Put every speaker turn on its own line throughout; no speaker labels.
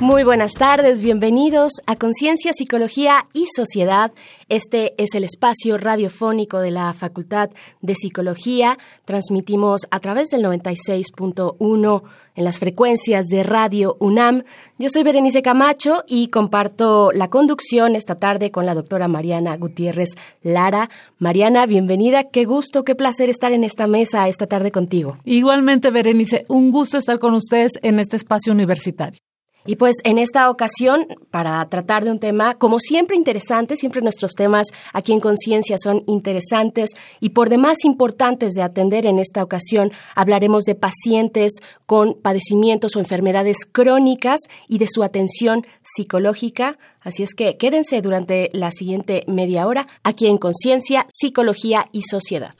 Muy buenas tardes, bienvenidos a Conciencia, Psicología y Sociedad. Este es el espacio radiofónico de la Facultad de Psicología. Transmitimos a través del 96.1 en las frecuencias de Radio UNAM. Yo soy Berenice Camacho y comparto la conducción esta tarde con la doctora Mariana Gutiérrez Lara. Mariana, bienvenida. Qué gusto, qué placer estar en esta mesa esta tarde contigo.
Igualmente, Berenice, un gusto estar con ustedes en este espacio universitario.
Y pues en esta ocasión, para tratar de un tema, como siempre interesante, siempre nuestros temas aquí en Conciencia son interesantes y por demás importantes de atender en esta ocasión, hablaremos de pacientes con padecimientos o enfermedades crónicas y de su atención psicológica. Así es que quédense durante la siguiente media hora aquí en Conciencia, Psicología y Sociedad.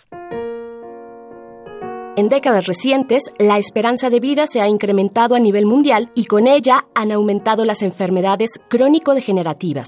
En décadas recientes, la esperanza de vida se ha incrementado a nivel mundial y con ella han aumentado las enfermedades crónico-degenerativas.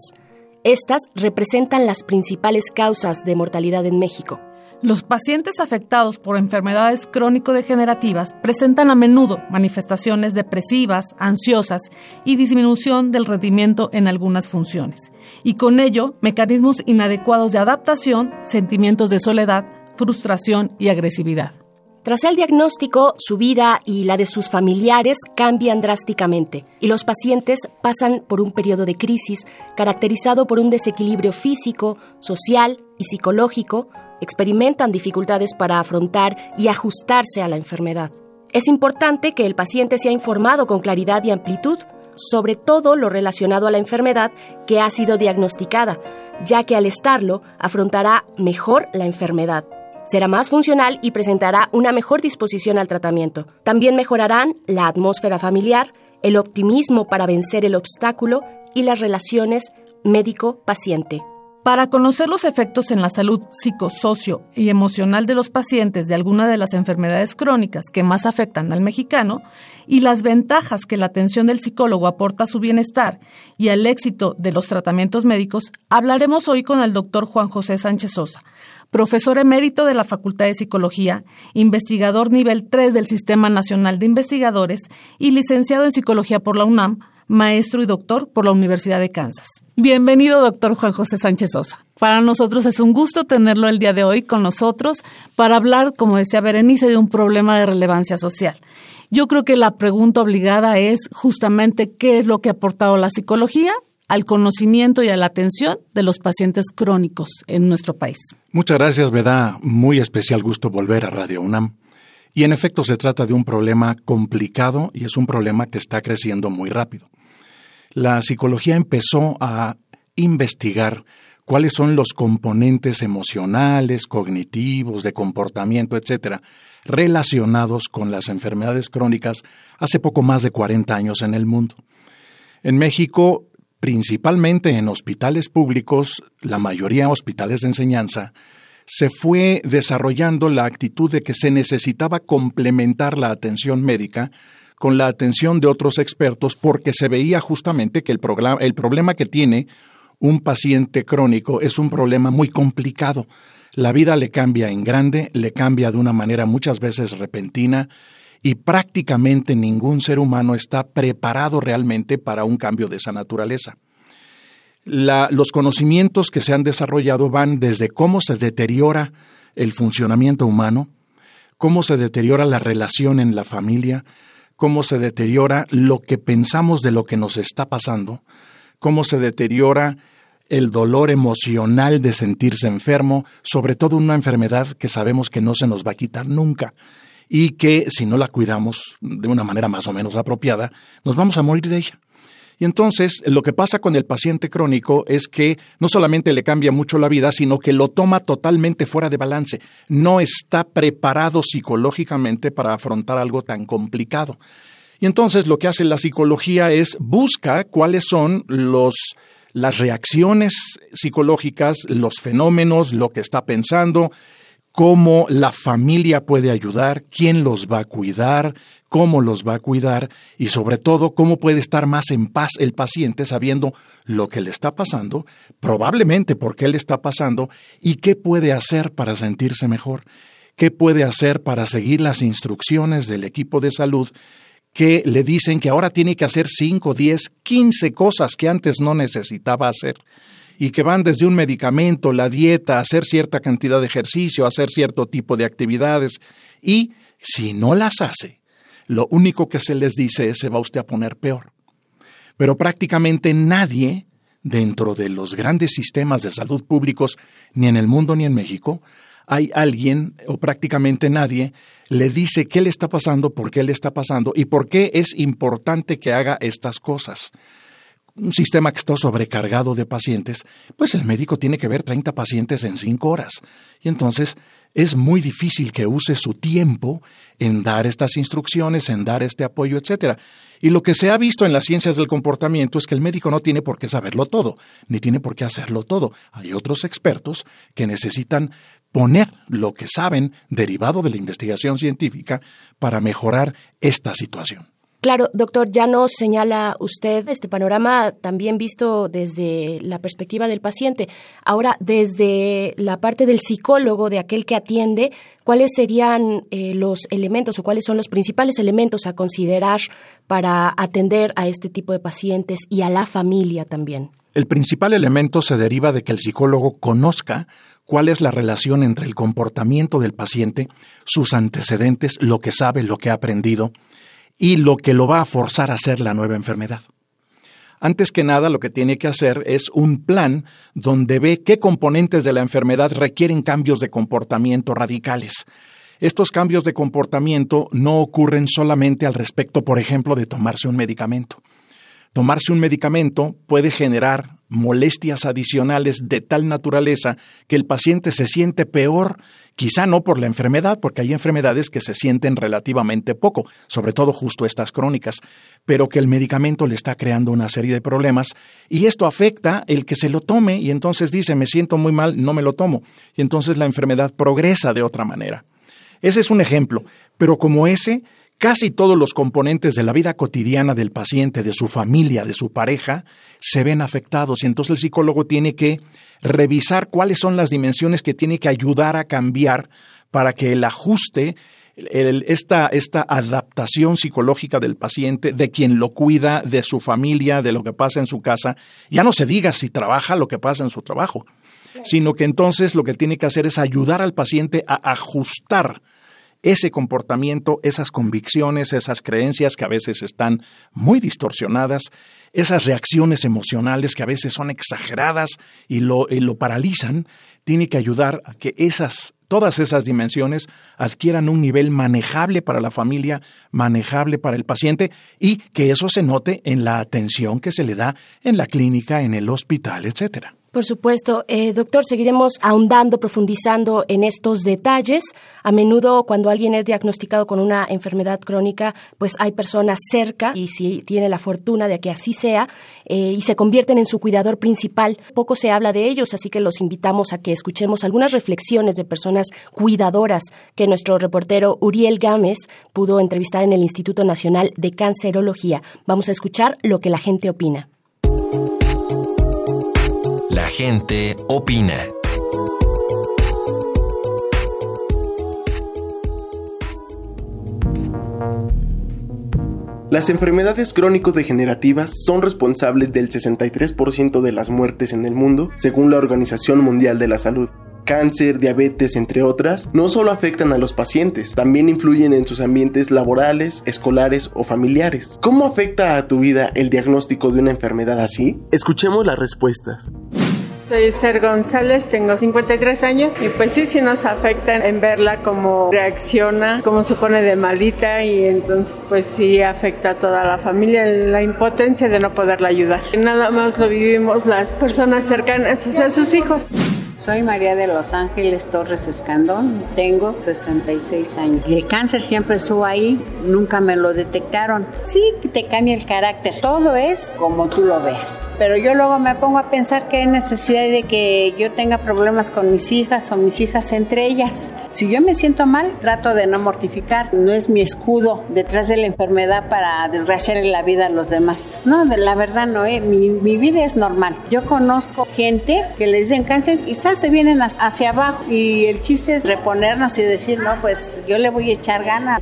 Estas representan las principales causas de mortalidad en México.
Los pacientes afectados por enfermedades crónico-degenerativas presentan a menudo manifestaciones depresivas, ansiosas y disminución del rendimiento en algunas funciones, y con ello mecanismos inadecuados de adaptación, sentimientos de soledad, frustración y agresividad.
Tras el diagnóstico, su vida y la de sus familiares cambian drásticamente y los pacientes pasan por un periodo de crisis caracterizado por un desequilibrio físico, social y psicológico, experimentan dificultades para afrontar y ajustarse a la enfermedad. Es importante que el paciente sea informado con claridad y amplitud sobre todo lo relacionado a la enfermedad que ha sido diagnosticada, ya que al estarlo afrontará mejor la enfermedad será más funcional y presentará una mejor disposición al tratamiento. También mejorarán la atmósfera familiar, el optimismo para vencer el obstáculo y las relaciones médico-paciente.
Para conocer los efectos en la salud psicosocio y emocional de los pacientes de alguna de las enfermedades crónicas que más afectan al mexicano y las ventajas que la atención del psicólogo aporta a su bienestar y al éxito de los tratamientos médicos, hablaremos hoy con el doctor Juan José Sánchez Sosa, profesor emérito de la Facultad de Psicología, investigador nivel 3 del Sistema Nacional de Investigadores y licenciado en Psicología por la UNAM, maestro y doctor por la Universidad de Kansas. Bienvenido, doctor Juan José Sánchez Sosa. Para nosotros es un gusto tenerlo el día de hoy con nosotros para hablar, como decía Berenice, de un problema de relevancia social. Yo creo que la pregunta obligada es justamente qué es lo que ha aportado la psicología al conocimiento y a la atención de los pacientes crónicos en nuestro país.
Muchas gracias, me da muy especial gusto volver a Radio UNAM. Y en efecto se trata de un problema complicado y es un problema que está creciendo muy rápido. La psicología empezó a investigar cuáles son los componentes emocionales, cognitivos, de comportamiento, etcétera, relacionados con las enfermedades crónicas hace poco más de 40 años en el mundo. En México principalmente en hospitales públicos, la mayoría hospitales de enseñanza, se fue desarrollando la actitud de que se necesitaba complementar la atención médica con la atención de otros expertos porque se veía justamente que el, el problema que tiene un paciente crónico es un problema muy complicado. La vida le cambia en grande, le cambia de una manera muchas veces repentina, y prácticamente ningún ser humano está preparado realmente para un cambio de esa naturaleza. los conocimientos que se han desarrollado van desde cómo se deteriora el funcionamiento humano, cómo se deteriora la relación en la familia, cómo se deteriora lo que pensamos de lo que nos está pasando, cómo se deteriora el dolor emocional de sentirse enfermo, sobre todo una enfermedad que sabemos que no se nos va a quitar nunca y que si no la cuidamos de una manera más o menos apropiada, nos vamos a morir de ella. Y entonces lo que pasa con el paciente crónico es que no solamente le cambia mucho la vida, sino que lo toma totalmente fuera de balance. No está preparado psicológicamente para afrontar algo tan complicado. Y entonces lo que hace la psicología es busca cuáles son los las reacciones psicológicas, los fenómenos, lo que está pensando, cómo la familia puede ayudar, quién los va a cuidar, cómo los va a cuidar y sobre todo cómo puede estar más en paz el paciente sabiendo lo que le está pasando, probablemente por qué le está pasando y qué puede hacer para sentirse mejor, qué puede hacer para seguir las instrucciones del equipo de salud que le dicen que ahora tiene que hacer 5, 10, 15 cosas que antes no necesitaba hacer y que van desde un medicamento, la dieta, hacer cierta cantidad de ejercicio, hacer cierto tipo de actividades y si no las hace, lo único que se les dice es se va usted a poner peor. Pero prácticamente nadie dentro de los grandes sistemas de salud públicos, ni en el mundo ni en México, hay alguien, o prácticamente nadie, le dice qué le está pasando, por qué le está pasando y por qué es importante que haga estas cosas. Un sistema que está sobrecargado de pacientes, pues el médico tiene que ver 30 pacientes en 5 horas. Y entonces es muy difícil que use su tiempo en dar estas instrucciones, en dar este apoyo, etc. Y lo que se ha visto en las ciencias del comportamiento es que el médico no tiene por qué saberlo todo, ni tiene por qué hacerlo todo. Hay otros expertos que necesitan poner lo que saben derivado de la investigación científica para mejorar esta situación.
Claro, doctor, ya nos señala usted este panorama también visto desde la perspectiva del paciente. Ahora, desde la parte del psicólogo, de aquel que atiende, ¿cuáles serían eh, los elementos o cuáles son los principales elementos a considerar para atender a este tipo de pacientes y a la familia también?
El principal elemento se deriva de que el psicólogo conozca cuál es la relación entre el comportamiento del paciente, sus antecedentes, lo que sabe, lo que ha aprendido, y lo que lo va a forzar a hacer la nueva enfermedad. Antes que nada, lo que tiene que hacer es un plan donde ve qué componentes de la enfermedad requieren cambios de comportamiento radicales. Estos cambios de comportamiento no ocurren solamente al respecto, por ejemplo, de tomarse un medicamento. Tomarse un medicamento puede generar molestias adicionales de tal naturaleza que el paciente se siente peor, quizá no por la enfermedad, porque hay enfermedades que se sienten relativamente poco, sobre todo justo estas crónicas, pero que el medicamento le está creando una serie de problemas y esto afecta el que se lo tome y entonces dice me siento muy mal, no me lo tomo, y entonces la enfermedad progresa de otra manera. Ese es un ejemplo, pero como ese, Casi todos los componentes de la vida cotidiana del paciente, de su familia, de su pareja, se ven afectados. Y entonces el psicólogo tiene que revisar cuáles son las dimensiones que tiene que ayudar a cambiar para que el ajuste, esta, esta adaptación psicológica del paciente, de quien lo cuida, de su familia, de lo que pasa en su casa, ya no se diga si trabaja lo que pasa en su trabajo, sino que entonces lo que tiene que hacer es ayudar al paciente a ajustar ese comportamiento, esas convicciones, esas creencias que a veces están muy distorsionadas, esas reacciones emocionales que a veces son exageradas y lo, lo paralizan, tiene que ayudar a que esas, todas esas dimensiones adquieran un nivel manejable para la familia, manejable para el paciente y que eso se note en la atención que se le da en la clínica, en el hospital, etcétera.
Por supuesto. Eh, doctor, seguiremos ahondando, profundizando en estos detalles. A menudo, cuando alguien es diagnosticado con una enfermedad crónica, pues hay personas cerca y si tiene la fortuna de que así sea eh, y se convierten en su cuidador principal. Poco se habla de ellos, así que los invitamos a que escuchemos algunas reflexiones de personas cuidadoras que nuestro reportero Uriel Gámez pudo entrevistar en el Instituto Nacional de Cancerología. Vamos a escuchar lo que la gente opina
gente opina.
Las enfermedades crónico-degenerativas son responsables del 63% de las muertes en el mundo, según la Organización Mundial de la Salud. Cáncer, diabetes, entre otras, no solo afectan a los pacientes, también influyen en sus ambientes laborales, escolares o familiares. ¿Cómo afecta a tu vida el diagnóstico de una enfermedad así? Escuchemos las respuestas.
Soy Esther González, tengo 53 años y pues sí, sí nos afecta en verla cómo reacciona, cómo se pone de malita y entonces pues sí afecta a toda la familia la impotencia de no poderla ayudar. Nada más lo vivimos las personas cercanas, o sea, sus hijos.
Soy María de Los Ángeles Torres Escandón, tengo 66 años. El cáncer siempre estuvo ahí, nunca me lo detectaron. Sí, te cambia el carácter, todo es como tú lo veas. Pero yo luego me pongo a pensar que hay necesidad de que yo tenga problemas con mis hijas o mis hijas entre ellas. Si yo me siento mal, trato de no mortificar. No es mi escudo detrás de la enfermedad para desgraciarle la vida a los demás. No, de la verdad no, eh. mi, vida es normal. Yo conozco gente que les den cáncer y se vienen hacia abajo y el chiste es reponernos y decir, no, pues yo le voy a echar ganas.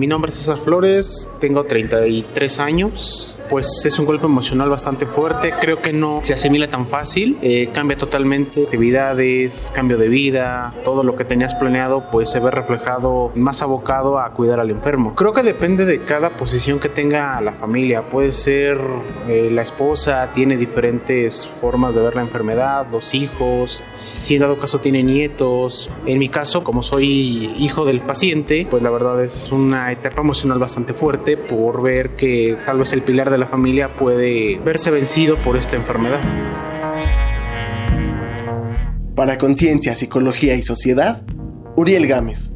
Mi nombre es César Flores, tengo 33 años pues es un golpe emocional bastante fuerte. Creo que no se asimila tan fácil. Eh, cambia totalmente actividades, cambio de vida, todo lo que tenías planeado pues se ve reflejado más abocado a cuidar al enfermo. Creo que depende de cada posición que tenga la familia. Puede ser eh, la esposa, tiene diferentes formas de ver la enfermedad, los hijos, si en dado caso tiene nietos. En mi caso, como soy hijo del paciente, pues la verdad es una etapa emocional bastante fuerte por ver que tal vez el pilar de la familia puede verse vencido por esta enfermedad.
Para Conciencia, Psicología y Sociedad, Uriel Gámez.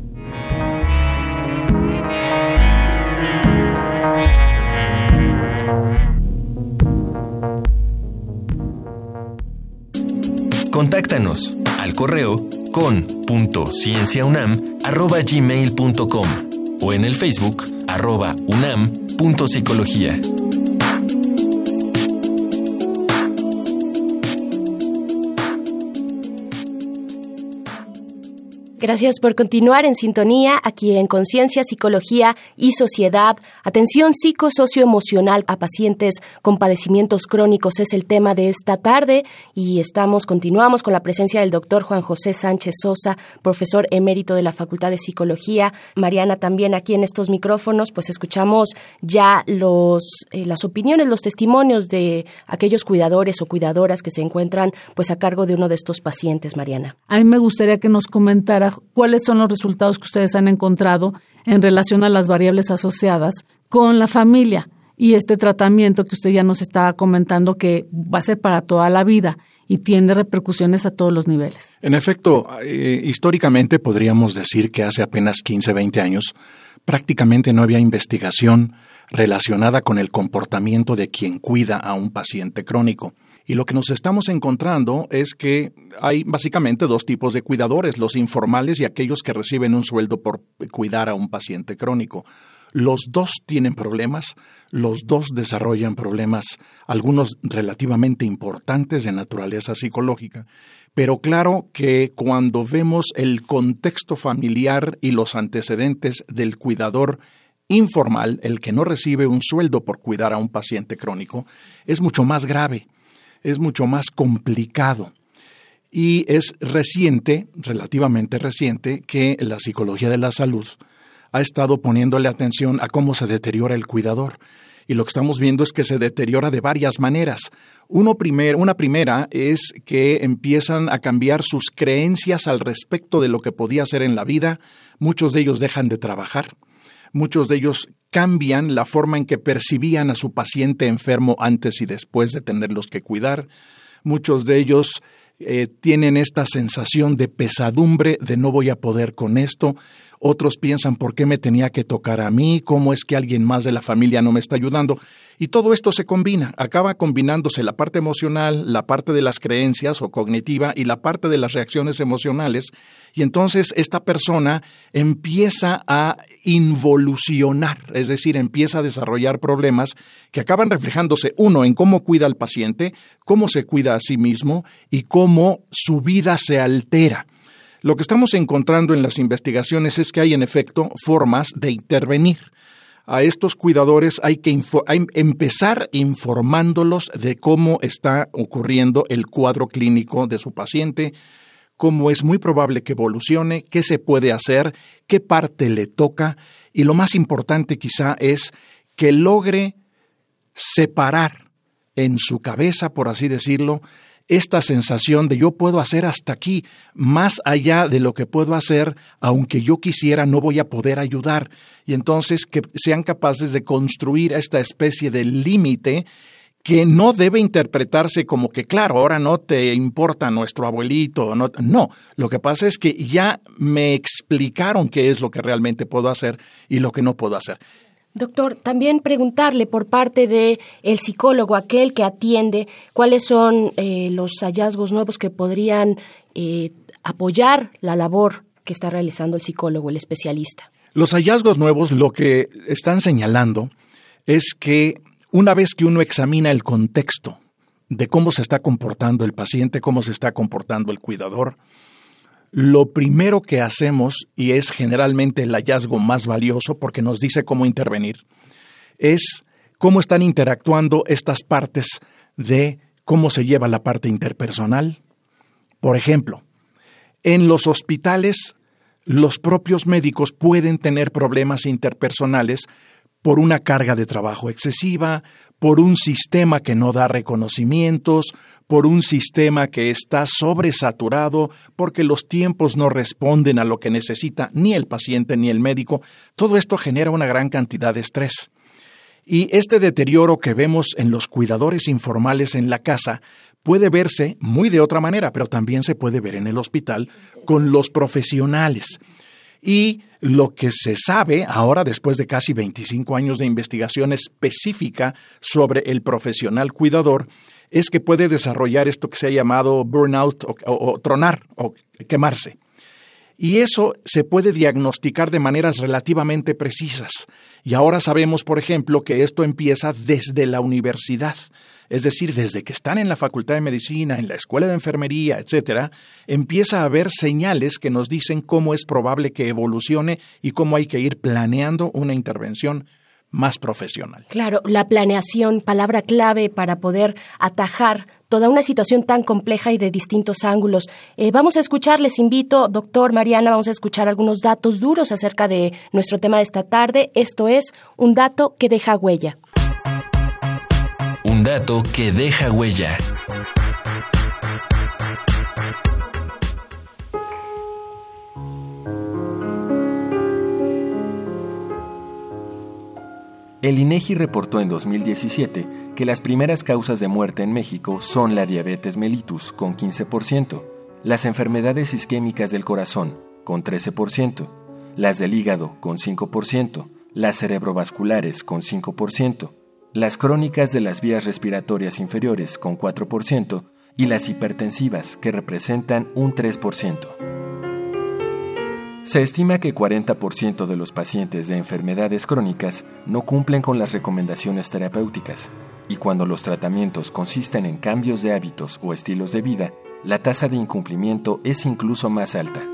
Contáctanos al correo con.cienciaunam.gmail.com o en el Facebook arroba unam.psicología.
Gracias por continuar en sintonía aquí en Conciencia, Psicología y Sociedad. Atención psicosocioemocional a pacientes con padecimientos crónicos es el tema de esta tarde y estamos, continuamos con la presencia del doctor Juan José Sánchez Sosa, profesor emérito de la Facultad de Psicología. Mariana también aquí en estos micrófonos, pues escuchamos ya los, eh, las opiniones, los testimonios de aquellos cuidadores o cuidadoras que se encuentran pues a cargo de uno de estos pacientes, Mariana.
A mí me gustaría que nos comentara cuáles son los resultados que ustedes han encontrado en relación a las variables asociadas con la familia y este tratamiento que usted ya nos estaba comentando que va a ser para toda la vida y tiene repercusiones a todos los niveles.
En efecto, eh, históricamente podríamos decir que hace apenas 15, 20 años prácticamente no había investigación relacionada con el comportamiento de quien cuida a un paciente crónico. Y lo que nos estamos encontrando es que hay básicamente dos tipos de cuidadores, los informales y aquellos que reciben un sueldo por cuidar a un paciente crónico. Los dos tienen problemas, los dos desarrollan problemas, algunos relativamente importantes de naturaleza psicológica, pero claro que cuando vemos el contexto familiar y los antecedentes del cuidador informal, el que no recibe un sueldo por cuidar a un paciente crónico, es mucho más grave es mucho más complicado. Y es reciente, relativamente reciente, que la psicología de la salud ha estado poniéndole atención a cómo se deteriora el cuidador. Y lo que estamos viendo es que se deteriora de varias maneras. Uno primer, una primera es que empiezan a cambiar sus creencias al respecto de lo que podía ser en la vida. Muchos de ellos dejan de trabajar. Muchos de ellos cambian la forma en que percibían a su paciente enfermo antes y después de tenerlos que cuidar. Muchos de ellos eh, tienen esta sensación de pesadumbre, de no voy a poder con esto. Otros piensan, ¿por qué me tenía que tocar a mí? ¿Cómo es que alguien más de la familia no me está ayudando? Y todo esto se combina, acaba combinándose la parte emocional, la parte de las creencias o cognitiva y la parte de las reacciones emocionales. Y entonces esta persona empieza a involucionar, es decir, empieza a desarrollar problemas que acaban reflejándose, uno, en cómo cuida al paciente, cómo se cuida a sí mismo y cómo su vida se altera. Lo que estamos encontrando en las investigaciones es que hay en efecto formas de intervenir. A estos cuidadores hay que empezar informándolos de cómo está ocurriendo el cuadro clínico de su paciente, cómo es muy probable que evolucione, qué se puede hacer, qué parte le toca y lo más importante quizá es que logre separar en su cabeza, por así decirlo, esta sensación de yo puedo hacer hasta aquí, más allá de lo que puedo hacer, aunque yo quisiera, no voy a poder ayudar. Y entonces que sean capaces de construir esta especie de límite que no debe interpretarse como que, claro, ahora no te importa nuestro abuelito. No, no, lo que pasa es que ya me explicaron qué es lo que realmente puedo hacer y lo que no puedo hacer.
Doctor, también preguntarle por parte de el psicólogo, aquel que atiende, cuáles son eh, los hallazgos nuevos que podrían eh, apoyar la labor que está realizando el psicólogo, el especialista.
Los hallazgos nuevos lo que están señalando es que una vez que uno examina el contexto de cómo se está comportando el paciente, cómo se está comportando el cuidador, lo primero que hacemos, y es generalmente el hallazgo más valioso porque nos dice cómo intervenir, es cómo están interactuando estas partes de cómo se lleva la parte interpersonal. Por ejemplo, en los hospitales los propios médicos pueden tener problemas interpersonales por una carga de trabajo excesiva, por un sistema que no da reconocimientos, por un sistema que está sobresaturado, porque los tiempos no responden a lo que necesita ni el paciente ni el médico. Todo esto genera una gran cantidad de estrés. Y este deterioro que vemos en los cuidadores informales en la casa puede verse muy de otra manera, pero también se puede ver en el hospital con los profesionales. Y lo que se sabe ahora, después de casi 25 años de investigación específica sobre el profesional cuidador, es que puede desarrollar esto que se ha llamado burnout o, tronar o quemarse. Y eso se puede diagnosticar de maneras relativamente precisas. Y ahora sabemos, por ejemplo, que esto empieza desde la universidad es decir, desde que están en la Facultad de Medicina, en la Escuela de Enfermería, etcétera, empieza a haber señales que nos dicen cómo es probable que evolucione y cómo hay que ir planeando una intervención más profesional.
Claro, la planeación, palabra clave para poder atajar toda una situación tan compleja y de distintos ángulos. Eh, vamos a escuchar, les invito, doctor Mariana, vamos a escuchar algunos datos duros acerca de nuestro tema de esta tarde. Esto es un dato que deja huella
dato que deja huella. El INEGI reportó en 2017 que las primeras causas de muerte en México son la diabetes mellitus con 15%, las enfermedades isquémicas del corazón con 13%, las del hígado con 5%, las cerebrovasculares con 5%, las crónicas de las vías respiratorias inferiores con 4% y las hipertensivas que representan un 3%. Se estima que 40% de los pacientes de enfermedades crónicas no cumplen con las recomendaciones terapéuticas y cuando los tratamientos consisten en cambios de hábitos o estilos de vida, la tasa de incumplimiento es incluso más alta.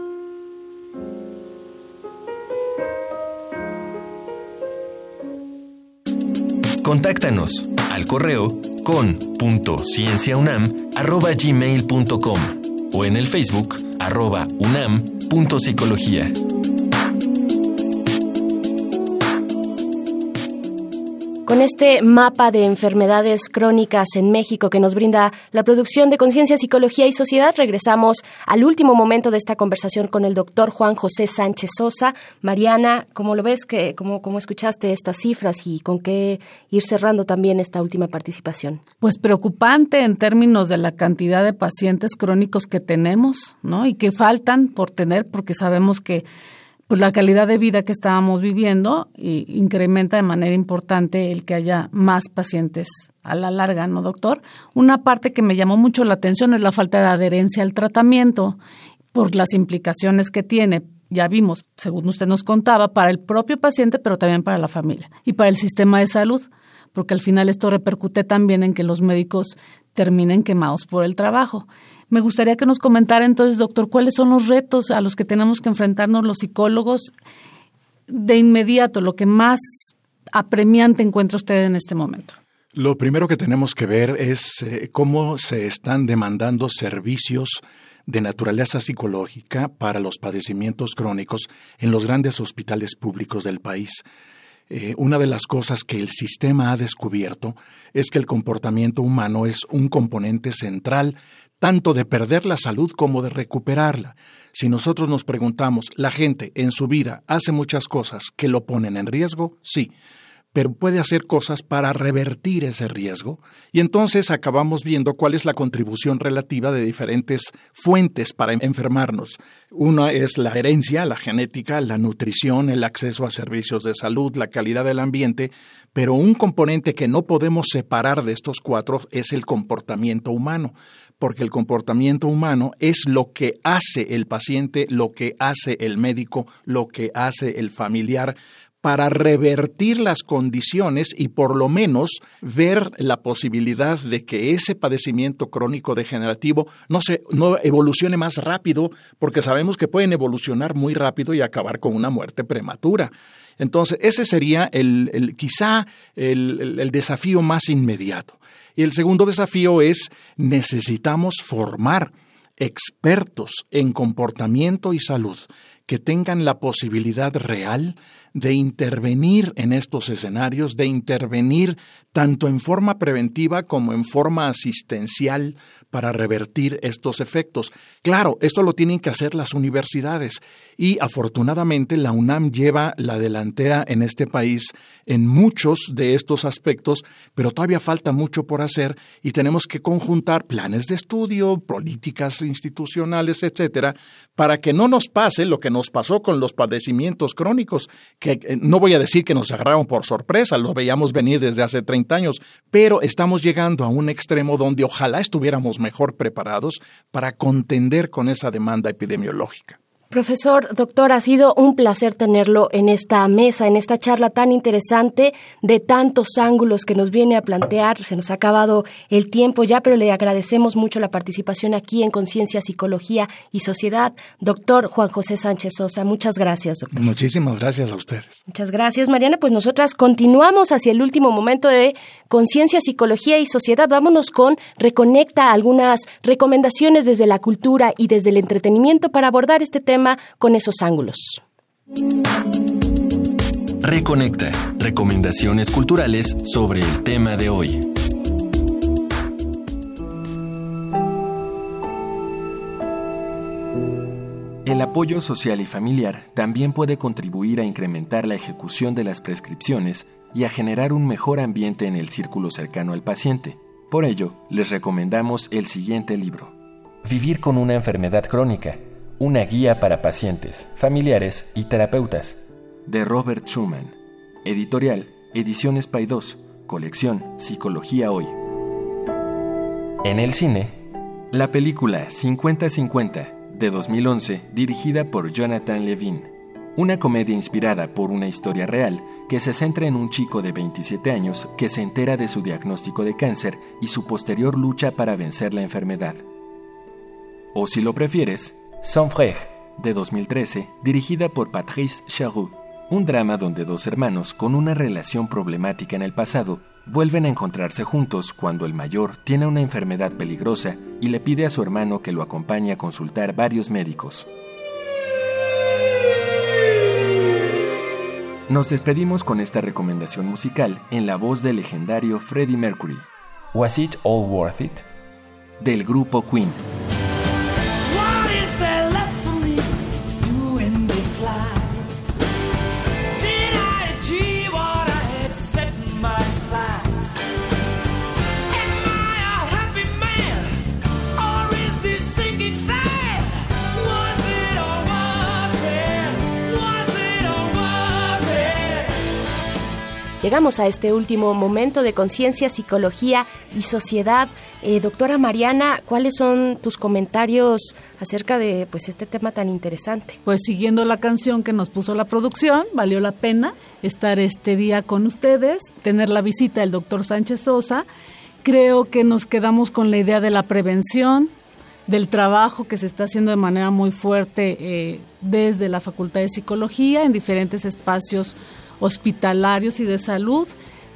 Contáctanos al correo con.cienciaunam.gmail.com o en el Facebook arroba.
Con este mapa de enfermedades crónicas en México que nos brinda la producción de Conciencia, Psicología y Sociedad, regresamos al último momento de esta conversación con el doctor Juan José Sánchez Sosa. Mariana, ¿cómo lo ves? ¿Cómo, ¿Cómo escuchaste estas cifras y con qué ir cerrando también esta última participación?
Pues preocupante en términos de la cantidad de pacientes crónicos que tenemos, ¿no? Y que faltan por tener, porque sabemos que pues la calidad de vida que estábamos viviendo y incrementa de manera importante el que haya más pacientes a la larga, ¿no, doctor? Una parte que me llamó mucho la atención es la falta de adherencia al tratamiento por las implicaciones que tiene, ya vimos, según usted nos contaba, para el propio paciente, pero también para la familia y para el sistema de salud, porque al final esto repercute también en que los médicos terminen quemados por el trabajo. Me gustaría que nos comentara entonces, doctor, cuáles son los retos a los que tenemos que enfrentarnos los psicólogos de inmediato, lo que más apremiante encuentra usted en este momento.
Lo primero que tenemos que ver es eh, cómo se están demandando servicios de naturaleza psicológica para los padecimientos crónicos en los grandes hospitales públicos del país. Eh, una de las cosas que el sistema ha descubierto es que el comportamiento humano es un componente central tanto de perder la salud como de recuperarla. Si nosotros nos preguntamos, ¿la gente en su vida hace muchas cosas que lo ponen en riesgo? Sí. pero puede hacer cosas para revertir ese riesgo y entonces acabamos viendo cuál es la contribución relativa de diferentes fuentes para enfermarnos. Una es la herencia, la genética, la nutrición, el acceso a servicios de salud, la calidad del ambiente, pero un componente que no podemos separar de estos cuatro es el comportamiento humano porque el comportamiento humano es lo que hace el paciente, lo que hace el médico, lo que hace el familiar para revertir las condiciones y por lo menos ver la posibilidad de que ese padecimiento crónico degenerativo no se no evolucione más rápido, porque sabemos que pueden evolucionar muy rápido y acabar con una muerte prematura. Entonces, ese sería el, quizá el desafío más inmediato. Y el segundo desafío es necesitamos formar expertos en comportamiento y salud que tengan la posibilidad real de intervenir en estos escenarios, de intervenir tanto en forma preventiva como en forma asistencial para revertir estos efectos. Claro, esto lo tienen que hacer las universidades y afortunadamente la UNAM lleva la delantera en este país en muchos de estos aspectos, pero todavía falta mucho por hacer y tenemos que conjuntar planes de estudio, políticas institucionales, etcétera, para que no nos pase lo que nos pasó con los padecimientos crónicos, que eh, no voy a decir que nos agarraron por sorpresa, lo veíamos venir desde hace 30 años, pero estamos llegando a un extremo donde ojalá estuviéramos mejor preparados para contender con esa demanda epidemiológica.
Profesor, doctor, ha sido un placer tenerlo en esta mesa, en esta charla tan interesante de tantos ángulos que nos viene a plantear. Se nos ha acabado el tiempo ya, pero le agradecemos mucho la participación aquí en Conciencia, Psicología y Sociedad. Doctor Juan José Sánchez Sosa, muchas gracias, doctor.
Muchísimas gracias a ustedes.
Muchas gracias, Mariana. Pues nosotras continuamos hacia el último momento de Conciencia, Psicología y Sociedad. Vámonos con Reconecta algunas recomendaciones desde la cultura y desde el entretenimiento para abordar este tema con esos ángulos.
Reconecta. Recomendaciones culturales sobre el tema de hoy. El apoyo social y familiar también puede contribuir a incrementar la ejecución de las prescripciones y a generar un mejor ambiente en el círculo cercano al paciente. Por ello, les recomendamos el siguiente libro. Vivir con una enfermedad crónica una guía para pacientes, familiares y terapeutas. De Robert Schumann. Editorial, Ediciones Paidós, colección Psicología Hoy. En el cine, la película 50-50 de 2011, dirigida por Jonathan Levine. Una comedia inspirada por una historia real que se centra en un chico de 27 años que se entera de su diagnóstico de cáncer y su posterior lucha para vencer la enfermedad. O si lo prefieres, son Frère, de 2013, dirigida por Patrice Charroux. Un drama donde dos hermanos con una relación problemática en el pasado vuelven a encontrarse juntos cuando el mayor tiene una enfermedad peligrosa y le pide a su hermano que lo acompañe a consultar varios médicos. Nos despedimos con esta recomendación musical en la voz del legendario Freddie Mercury. Was It All Worth It? Del grupo Queen.
Llegamos a este último momento de conciencia, psicología y sociedad. Eh, doctora Mariana, ¿cuáles son tus comentarios acerca de pues este tema tan interesante?
Pues siguiendo la canción que nos puso la producción, valió la pena estar este día con ustedes, tener la visita del doctor Sánchez Sosa. Creo que nos quedamos con la idea de la prevención, del trabajo que se está haciendo de manera muy fuerte eh, desde la Facultad de Psicología en diferentes espacios hospitalarios y de salud,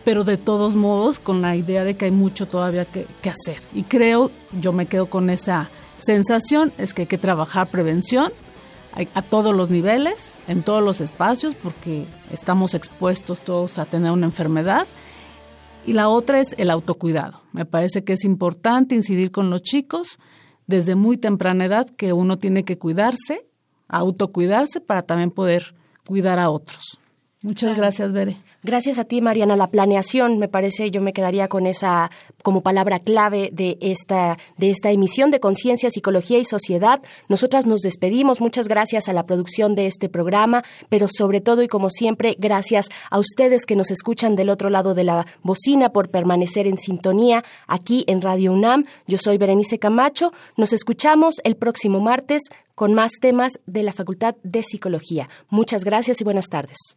pero de todos modos con la idea de que hay mucho todavía que, hacer. Y creo, yo me quedo con esa sensación, es que hay que trabajar prevención a todos los niveles, en todos los espacios, porque estamos expuestos todos a tener una enfermedad. Y la otra es el autocuidado. Me parece que es importante incidir con los chicos desde muy temprana edad que uno tiene que cuidarse, autocuidarse para también poder cuidar a otros. Muchas gracias, Bere.
Gracias a ti, Mariana. La planeación, me parece, yo me quedaría con esa como palabra clave de esta, de esta emisión de Conciencia, Psicología y Sociedad. Nosotras nos despedimos. Muchas gracias a la producción de este programa, pero sobre todo y como siempre, gracias a ustedes que nos escuchan del otro lado de la bocina por permanecer en sintonía aquí en Radio UNAM. Yo soy Berenice Camacho. Nos escuchamos el próximo martes con más temas de la Facultad de Psicología. Muchas gracias y buenas tardes.